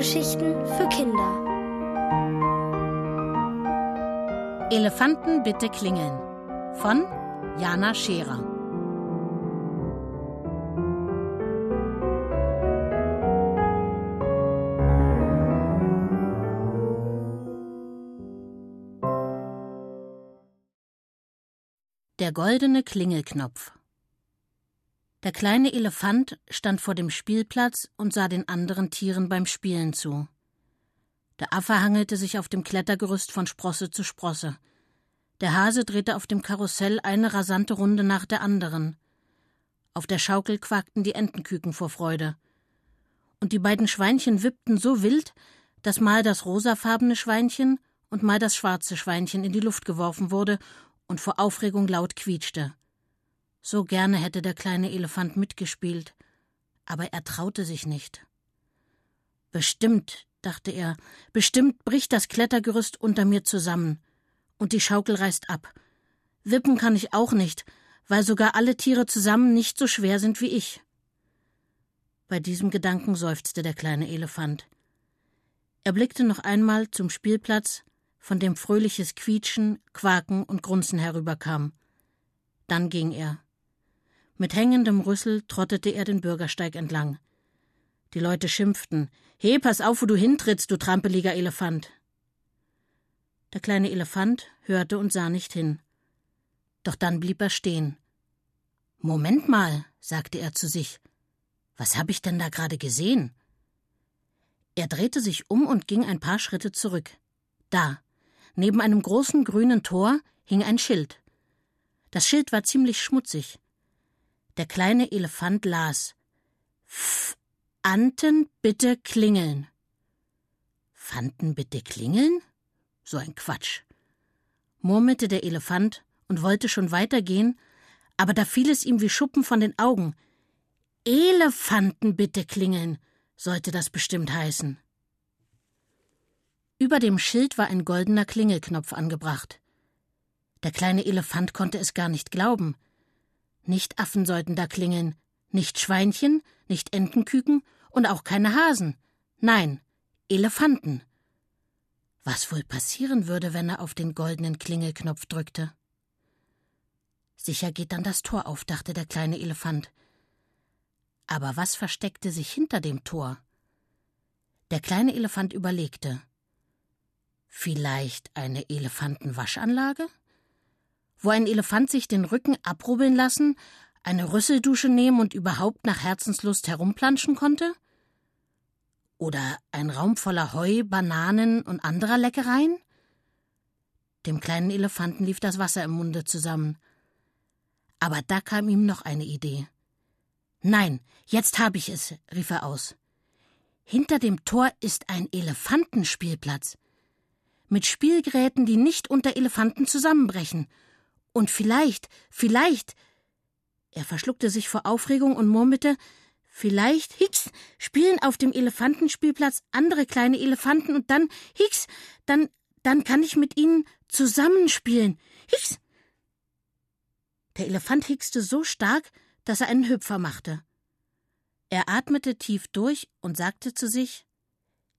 Hörgeschichten für Kinder. Elefanten bitte klingeln von Jana Scherer. Der goldene Klingelknopf. Der kleine Elefant stand vor dem Spielplatz und sah den anderen Tieren beim Spielen zu. Der Affe hangelte sich auf dem Klettergerüst von Sprosse zu Sprosse. Der Hase drehte auf dem Karussell eine rasante Runde nach der anderen. Auf der Schaukel quakten die Entenküken vor Freude. Und die beiden Schweinchen wippten so wild, dass mal das rosafarbene Schweinchen und mal das schwarze Schweinchen in die Luft geworfen wurde und vor Aufregung laut quietschte. So gerne hätte der kleine Elefant mitgespielt, aber er traute sich nicht. Bestimmt, dachte er, bestimmt bricht das Klettergerüst unter mir zusammen, und die Schaukel reißt ab. Wippen kann ich auch nicht, weil sogar alle Tiere zusammen nicht so schwer sind wie ich. Bei diesem Gedanken seufzte der kleine Elefant. Er blickte noch einmal zum Spielplatz, von dem fröhliches Quietschen, Quaken und Grunzen herüberkam. Dann ging er. Mit hängendem Rüssel trottete er den Bürgersteig entlang. Die Leute schimpften. He, pass auf, wo du hintrittst, du trampeliger Elefant. Der kleine Elefant hörte und sah nicht hin. Doch dann blieb er stehen. Moment mal, sagte er zu sich. Was habe ich denn da gerade gesehen? Er drehte sich um und ging ein paar Schritte zurück. Da, neben einem großen grünen Tor, hing ein Schild. Das Schild war ziemlich schmutzig. Der kleine Elefant las F Anten bitte klingeln. Fanten bitte klingeln? So ein Quatsch. murmelte der Elefant und wollte schon weitergehen, aber da fiel es ihm wie Schuppen von den Augen. Elefanten bitte klingeln, sollte das bestimmt heißen. Über dem Schild war ein goldener Klingelknopf angebracht. Der kleine Elefant konnte es gar nicht glauben. Nicht Affen sollten da klingeln, nicht Schweinchen, nicht Entenküken und auch keine Hasen. Nein, Elefanten. Was wohl passieren würde, wenn er auf den goldenen Klingelknopf drückte? Sicher geht dann das Tor auf, dachte der kleine Elefant. Aber was versteckte sich hinter dem Tor? Der kleine Elefant überlegte. Vielleicht eine Elefantenwaschanlage? Wo ein Elefant sich den Rücken abrubbeln lassen, eine Rüsseldusche nehmen und überhaupt nach Herzenslust herumplanschen konnte? Oder ein Raum voller Heu, Bananen und anderer Leckereien? Dem kleinen Elefanten lief das Wasser im Munde zusammen. Aber da kam ihm noch eine Idee. Nein, jetzt habe ich es, rief er aus. Hinter dem Tor ist ein Elefantenspielplatz. Mit Spielgeräten, die nicht unter Elefanten zusammenbrechen und vielleicht, vielleicht. Er verschluckte sich vor Aufregung und murmelte, vielleicht, Hicks, spielen auf dem Elefantenspielplatz andere kleine Elefanten und dann, Hicks, dann, dann kann ich mit ihnen zusammenspielen. Hicks! Der Elefant hickste so stark, dass er einen Hüpfer machte. Er atmete tief durch und sagte zu sich,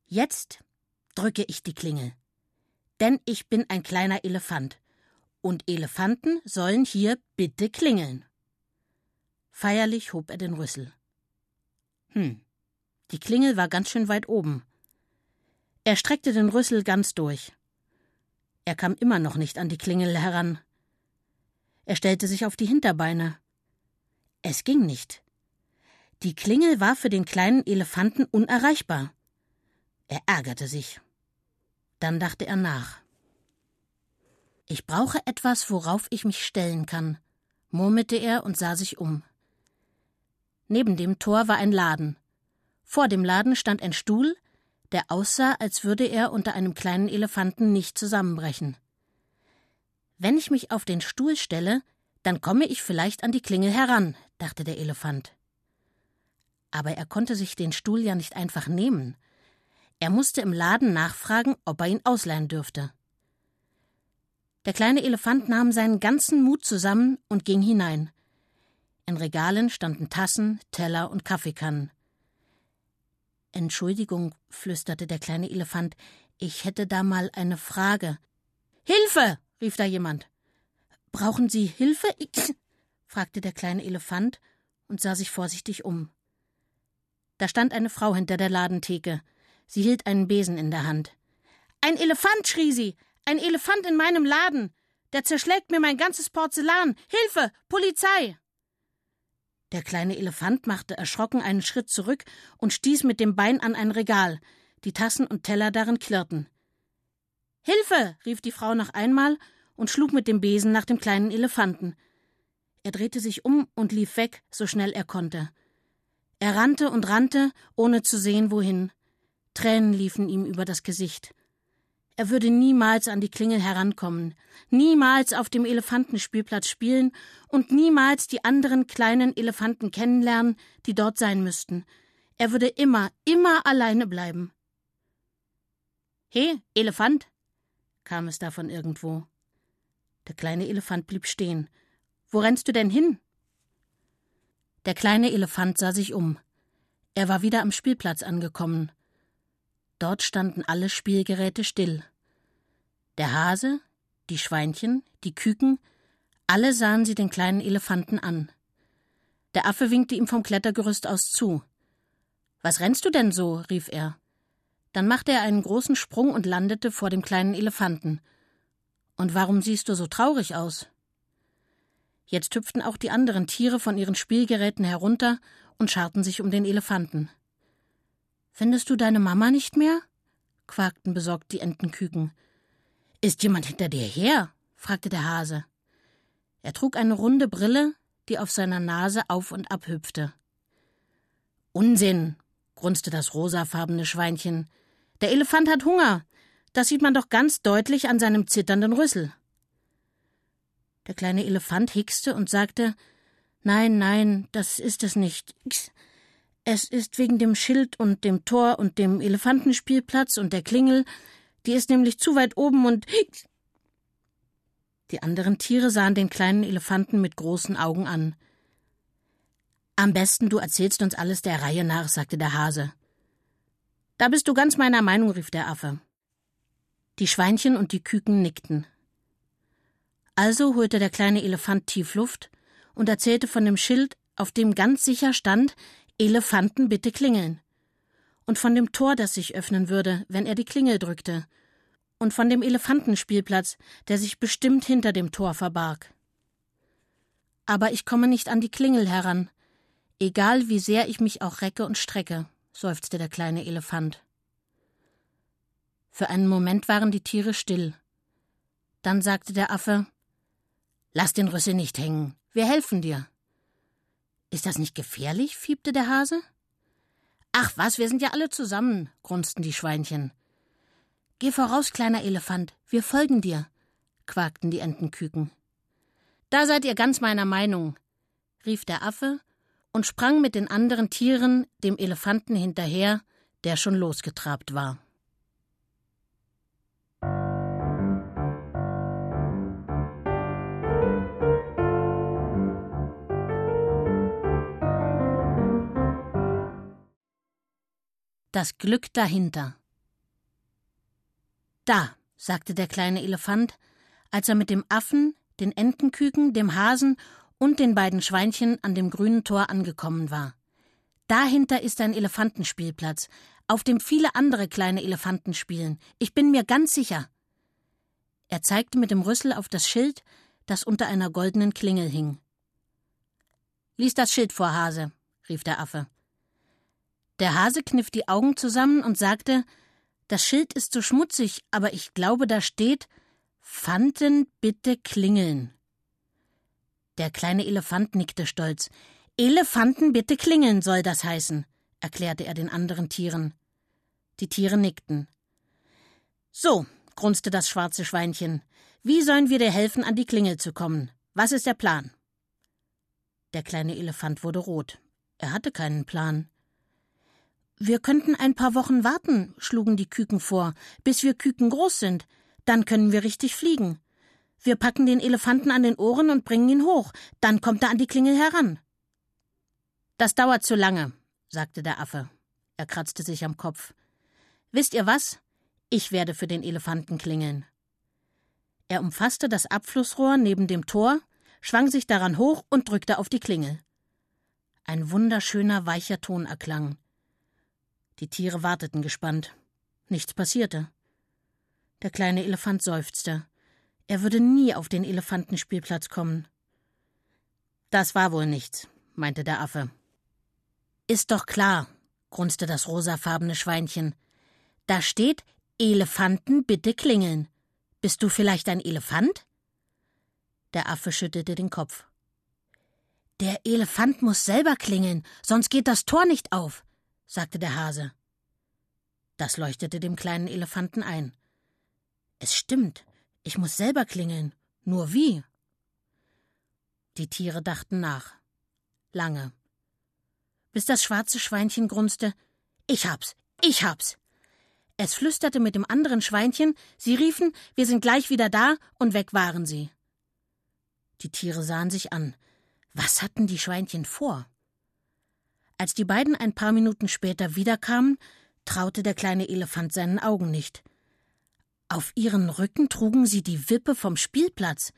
Jetzt drücke ich die Klingel. Denn ich bin ein kleiner Elefant und Elefanten sollen hier bitte klingeln. Feierlich hob er den Rüssel. Hm, die Klingel war ganz schön weit oben. Er streckte den Rüssel ganz durch. Er kam immer noch nicht an die Klingel heran. Er stellte sich auf die Hinterbeine. Es ging nicht. Die Klingel war für den kleinen Elefanten unerreichbar. Er ärgerte sich. Dann dachte er nach. Ich brauche etwas, worauf ich mich stellen kann, murmelte er und sah sich um. Neben dem Tor war ein Laden. Vor dem Laden stand ein Stuhl, der aussah, als würde er unter einem kleinen Elefanten nicht zusammenbrechen. Wenn ich mich auf den Stuhl stelle, dann komme ich vielleicht an die Klingel heran, dachte der Elefant. Aber er konnte sich den Stuhl ja nicht einfach nehmen. Er musste im Laden nachfragen, ob er ihn ausleihen dürfte. Der kleine Elefant nahm seinen ganzen Mut zusammen und ging hinein. – In Regalen standen Tassen, Teller und Kaffeekannen. Entschuldigung, flüsterte der kleine Elefant, ich hätte da mal eine Frage. Hilfe! rief da jemand. Brauchen Sie Hilfe? fragte der kleine Elefant und sah sich vorsichtig um. Da stand eine Frau hinter der Ladentheke. Sie hielt einen Besen in der Hand. Ein Elefant, schrie sie. Ein Elefant in meinem Laden. Der zerschlägt mir mein ganzes Porzellan. Hilfe! Polizei! Der kleine Elefant machte erschrocken einen Schritt zurück und stieß mit dem Bein an ein Regal. Die Tassen und Teller darin klirrten. Hilfe! rief die Frau noch einmal und schlug mit dem Besen nach dem kleinen Elefanten. Er drehte sich um und lief weg, so schnell er konnte. Er rannte und rannte, ohne zu sehen, wohin. Tränen liefen ihm über das Gesicht. Er würde niemals an die Klingel herankommen, niemals auf dem Elefantenspielplatz spielen und niemals die anderen kleinen Elefanten kennenlernen, die dort sein müssten. Er würde immer, immer alleine bleiben. He, Elefant, kam es da von irgendwo. Der kleine Elefant blieb stehen. Wo rennst du denn hin? Der kleine Elefant sah sich um. Er war wieder am Spielplatz angekommen. Dort standen alle Spielgeräte still. Der Hase, die Schweinchen, die Küken, alle sahen sie den kleinen Elefanten an. Der Affe winkte ihm vom Klettergerüst aus zu. Was rennst du denn so? rief er. Dann machte er einen großen Sprung und landete vor dem kleinen Elefanten. Und warum siehst du so traurig aus? Jetzt hüpften auch die anderen Tiere von ihren Spielgeräten herunter und scharten sich um den Elefanten. Findest du deine Mama nicht mehr? quakten besorgt die Entenküken. Ist jemand hinter dir her? fragte der Hase. Er trug eine runde Brille, die auf seiner Nase auf und ab hüpfte. Unsinn, grunzte das rosafarbene Schweinchen. Der Elefant hat Hunger. Das sieht man doch ganz deutlich an seinem zitternden Rüssel. Der kleine Elefant hickste und sagte Nein, nein, das ist es nicht. Es ist wegen dem Schild und dem Tor und dem Elefantenspielplatz und der Klingel. Die ist nämlich zu weit oben und. Die anderen Tiere sahen den kleinen Elefanten mit großen Augen an. Am besten du erzählst uns alles der Reihe nach, sagte der Hase. Da bist du ganz meiner Meinung, rief der Affe. Die Schweinchen und die Küken nickten. Also holte der kleine Elefant tief Luft und erzählte von dem Schild, auf dem ganz sicher stand, Elefanten bitte klingeln. Und von dem Tor, das sich öffnen würde, wenn er die Klingel drückte. Und von dem Elefantenspielplatz, der sich bestimmt hinter dem Tor verbarg. Aber ich komme nicht an die Klingel heran, egal wie sehr ich mich auch recke und strecke, seufzte der kleine Elefant. Für einen Moment waren die Tiere still. Dann sagte der Affe Lass den Rüssel nicht hängen, wir helfen dir. Ist das nicht gefährlich? fiebte der Hase. Ach was, wir sind ja alle zusammen, grunzten die Schweinchen. Geh voraus, kleiner Elefant, wir folgen dir, quakten die Entenküken. Da seid ihr ganz meiner Meinung, rief der Affe und sprang mit den anderen Tieren dem Elefanten hinterher, der schon losgetrabt war. Das Glück dahinter. Da, sagte der kleine Elefant, als er mit dem Affen, den Entenküken, dem Hasen und den beiden Schweinchen an dem grünen Tor angekommen war. Dahinter ist ein Elefantenspielplatz, auf dem viele andere kleine Elefanten spielen. Ich bin mir ganz sicher. Er zeigte mit dem Rüssel auf das Schild, das unter einer goldenen Klingel hing. Lies das Schild vor, Hase, rief der Affe. Der Hase kniff die Augen zusammen und sagte, das Schild ist so schmutzig, aber ich glaube, da steht Fanten bitte klingeln. Der kleine Elefant nickte stolz. Elefanten bitte klingeln soll das heißen, erklärte er den anderen Tieren. Die Tiere nickten. So, grunzte das schwarze Schweinchen, wie sollen wir dir helfen, an die Klingel zu kommen? Was ist der Plan? Der kleine Elefant wurde rot. Er hatte keinen Plan. Wir könnten ein paar Wochen warten, schlugen die Küken vor, bis wir Küken groß sind. Dann können wir richtig fliegen. Wir packen den Elefanten an den Ohren und bringen ihn hoch. Dann kommt er an die Klingel heran. Das dauert zu lange, sagte der Affe. Er kratzte sich am Kopf. Wisst ihr was? Ich werde für den Elefanten klingeln. Er umfasste das Abflussrohr neben dem Tor, schwang sich daran hoch und drückte auf die Klingel. Ein wunderschöner, weicher Ton erklang. Die Tiere warteten gespannt. Nichts passierte. Der kleine Elefant seufzte. Er würde nie auf den Elefantenspielplatz kommen. Das war wohl nichts, meinte der Affe. Ist doch klar, grunzte das rosafarbene Schweinchen. Da steht Elefanten bitte klingeln. Bist du vielleicht ein Elefant? Der Affe schüttelte den Kopf. Der Elefant muss selber klingeln, sonst geht das Tor nicht auf, sagte der Hase. Das leuchtete dem kleinen Elefanten ein. Es stimmt, ich muss selber klingeln. Nur wie? Die Tiere dachten nach. Lange. Bis das schwarze Schweinchen grunzte Ich hab's, ich hab's. Es flüsterte mit dem anderen Schweinchen, sie riefen, wir sind gleich wieder da, und weg waren sie. Die Tiere sahen sich an. Was hatten die Schweinchen vor? Als die beiden ein paar Minuten später wiederkamen, traute der kleine Elefant seinen Augen nicht. Auf ihren Rücken trugen sie die Wippe vom Spielplatz.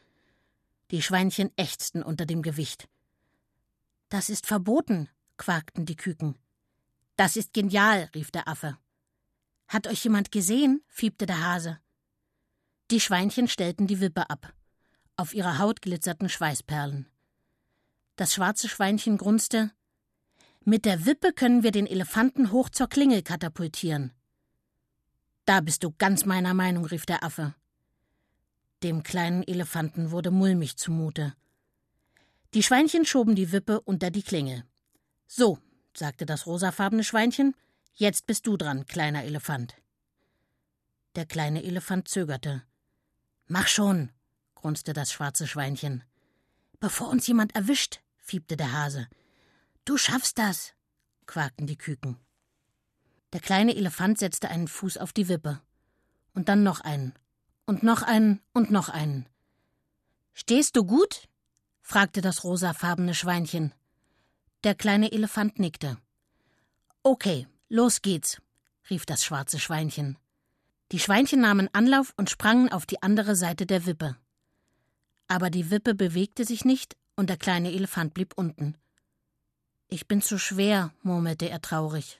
Die Schweinchen ächzten unter dem Gewicht. Das ist verboten, quakten die Küken. Das ist genial, rief der Affe. Hat euch jemand gesehen? fiebte der Hase. Die Schweinchen stellten die Wippe ab. Auf ihrer Haut glitzerten Schweißperlen. Das schwarze Schweinchen grunzte Mit der Wippe können wir den Elefanten hoch zur Klingel katapultieren. Da bist du ganz meiner Meinung, rief der Affe. Dem kleinen Elefanten wurde mulmig zumute. Die Schweinchen schoben die Wippe unter die Klingel. So, sagte das rosafarbene Schweinchen, Jetzt bist du dran, kleiner Elefant. Der kleine Elefant zögerte. Mach schon, grunzte das schwarze Schweinchen. Bevor uns jemand erwischt, fiebte der Hase. Du schaffst das, quakten die Küken. Der kleine Elefant setzte einen Fuß auf die Wippe. Und dann noch einen. Und noch einen und noch einen. Stehst du gut? fragte das rosafarbene Schweinchen. Der kleine Elefant nickte. Okay, Los geht's, rief das schwarze Schweinchen. Die Schweinchen nahmen Anlauf und sprangen auf die andere Seite der Wippe. Aber die Wippe bewegte sich nicht und der kleine Elefant blieb unten. Ich bin zu schwer, murmelte er traurig.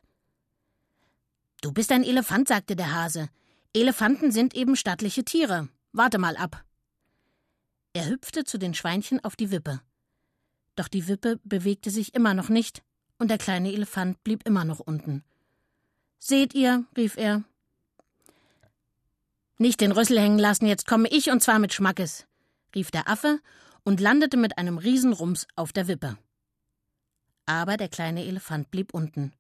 Du bist ein Elefant, sagte der Hase. Elefanten sind eben stattliche Tiere. Warte mal ab. Er hüpfte zu den Schweinchen auf die Wippe. Doch die Wippe bewegte sich immer noch nicht, und der kleine Elefant blieb immer noch unten. Seht ihr, rief er. Nicht den Rüssel hängen lassen, jetzt komme ich und zwar mit Schmackes, rief der Affe und landete mit einem Riesenrums auf der Wippe. Aber der kleine Elefant blieb unten.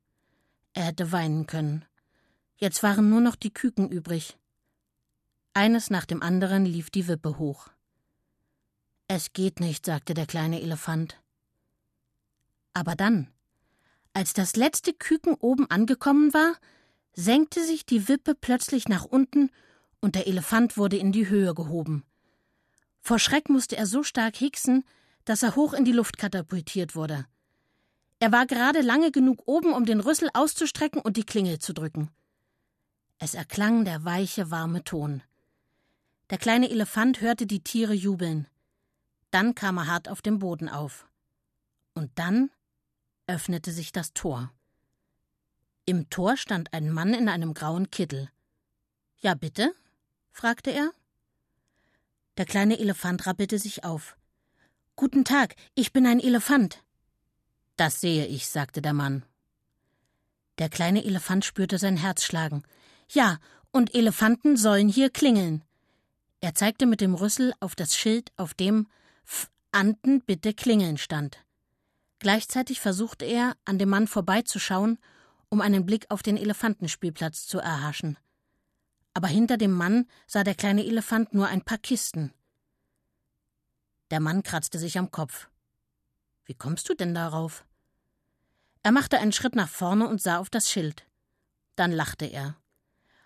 Er hätte weinen können. Jetzt waren nur noch die Küken übrig. Eines nach dem anderen lief die Wippe hoch. Es geht nicht, sagte der kleine Elefant. Aber dann, als das letzte Küken oben angekommen war, senkte sich die Wippe plötzlich nach unten und der Elefant wurde in die Höhe gehoben. Vor Schreck musste er so stark hicksen, dass er hoch in die Luft katapultiert wurde. Er war gerade lange genug oben, um den Rüssel auszustrecken und die Klingel zu drücken. Es erklang der weiche, warme Ton. Der kleine Elefant hörte die Tiere jubeln. Dann kam er hart auf dem Boden auf. Und dann öffnete sich das Tor. Im Tor stand ein Mann in einem grauen Kittel. Ja, bitte? fragte er. Der kleine Elefant rappelte sich auf. Guten Tag, ich bin ein Elefant. Das sehe ich, sagte der Mann. Der kleine Elefant spürte sein Herz schlagen. Ja, und Elefanten sollen hier klingeln. Er zeigte mit dem Rüssel auf das Schild, auf dem F Anten bitte klingeln stand. Gleichzeitig versuchte er, an dem Mann vorbeizuschauen, um einen Blick auf den Elefantenspielplatz zu erhaschen. Aber hinter dem Mann sah der kleine Elefant nur ein paar Kisten. Der Mann kratzte sich am Kopf. Wie kommst du denn darauf? Er machte einen Schritt nach vorne und sah auf das Schild. Dann lachte er.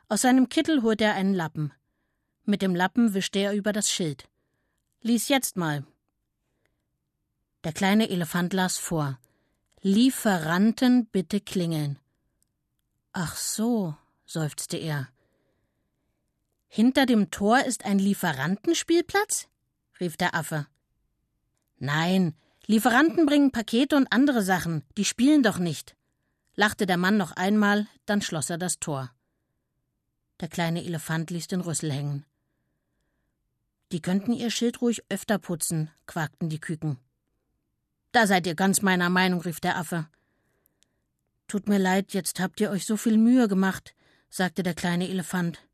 Aus seinem Kittel holte er einen Lappen. Mit dem Lappen wischte er über das Schild. Lies jetzt mal, der kleine Elefant las vor. Lieferanten bitte klingeln. Ach so, seufzte er. Hinter dem Tor ist ein Lieferantenspielplatz? rief der Affe. Nein, Lieferanten bringen Pakete und andere Sachen, die spielen doch nicht, lachte der Mann noch einmal, dann schloss er das Tor. Der kleine Elefant ließ den Rüssel hängen. Die könnten ihr Schild ruhig öfter putzen, quakten die Küken. Da seid ihr ganz meiner Meinung, rief der Affe. Tut mir leid, jetzt habt ihr euch so viel Mühe gemacht, sagte der kleine Elefant.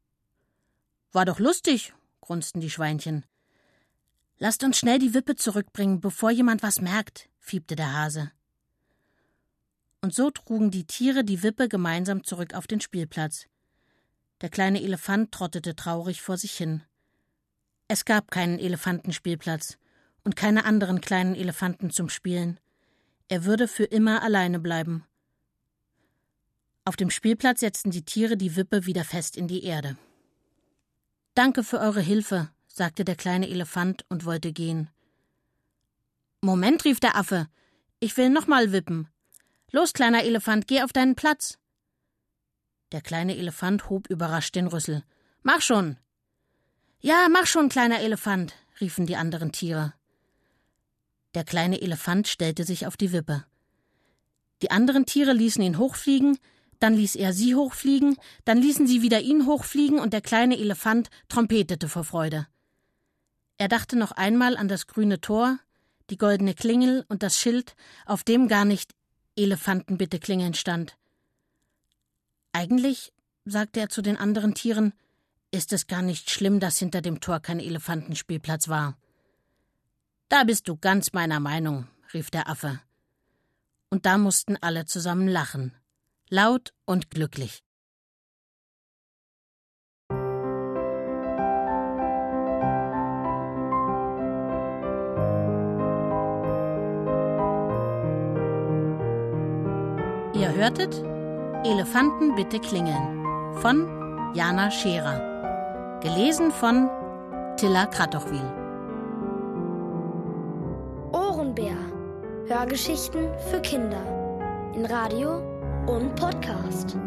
War doch lustig, grunzten die Schweinchen. Lasst uns schnell die Wippe zurückbringen, bevor jemand was merkt, fiebte der Hase. Und so trugen die Tiere die Wippe gemeinsam zurück auf den Spielplatz. Der kleine Elefant trottete traurig vor sich hin. Es gab keinen Elefantenspielplatz und keine anderen kleinen Elefanten zum Spielen. Er würde für immer alleine bleiben. Auf dem Spielplatz setzten die Tiere die Wippe wieder fest in die Erde. Danke für eure Hilfe, sagte der kleine Elefant und wollte gehen. Moment, rief der Affe. Ich will noch mal wippen. Los, kleiner Elefant, geh auf deinen Platz. Der kleine Elefant hob überrascht den Rüssel. Mach schon. Ja, mach schon, kleiner Elefant, riefen die anderen Tiere. Der kleine Elefant stellte sich auf die Wippe. Die anderen Tiere ließen ihn hochfliegen, dann ließ er sie hochfliegen, dann ließen sie wieder ihn hochfliegen und der kleine Elefant trompetete vor Freude. Er dachte noch einmal an das grüne Tor, die goldene Klingel und das Schild, auf dem gar nicht Elefanten bitte klingeln stand. Eigentlich, sagte er zu den anderen Tieren, ist es gar nicht schlimm, dass hinter dem Tor kein Elefantenspielplatz war. Da bist du ganz meiner Meinung, rief der Affe. Und da mussten alle zusammen lachen, laut und glücklich. Hörtet Elefanten bitte klingeln von Jana Scherer. Gelesen von Tilla Kratochwil. Ohrenbär. Hörgeschichten für Kinder. In Radio und Podcast.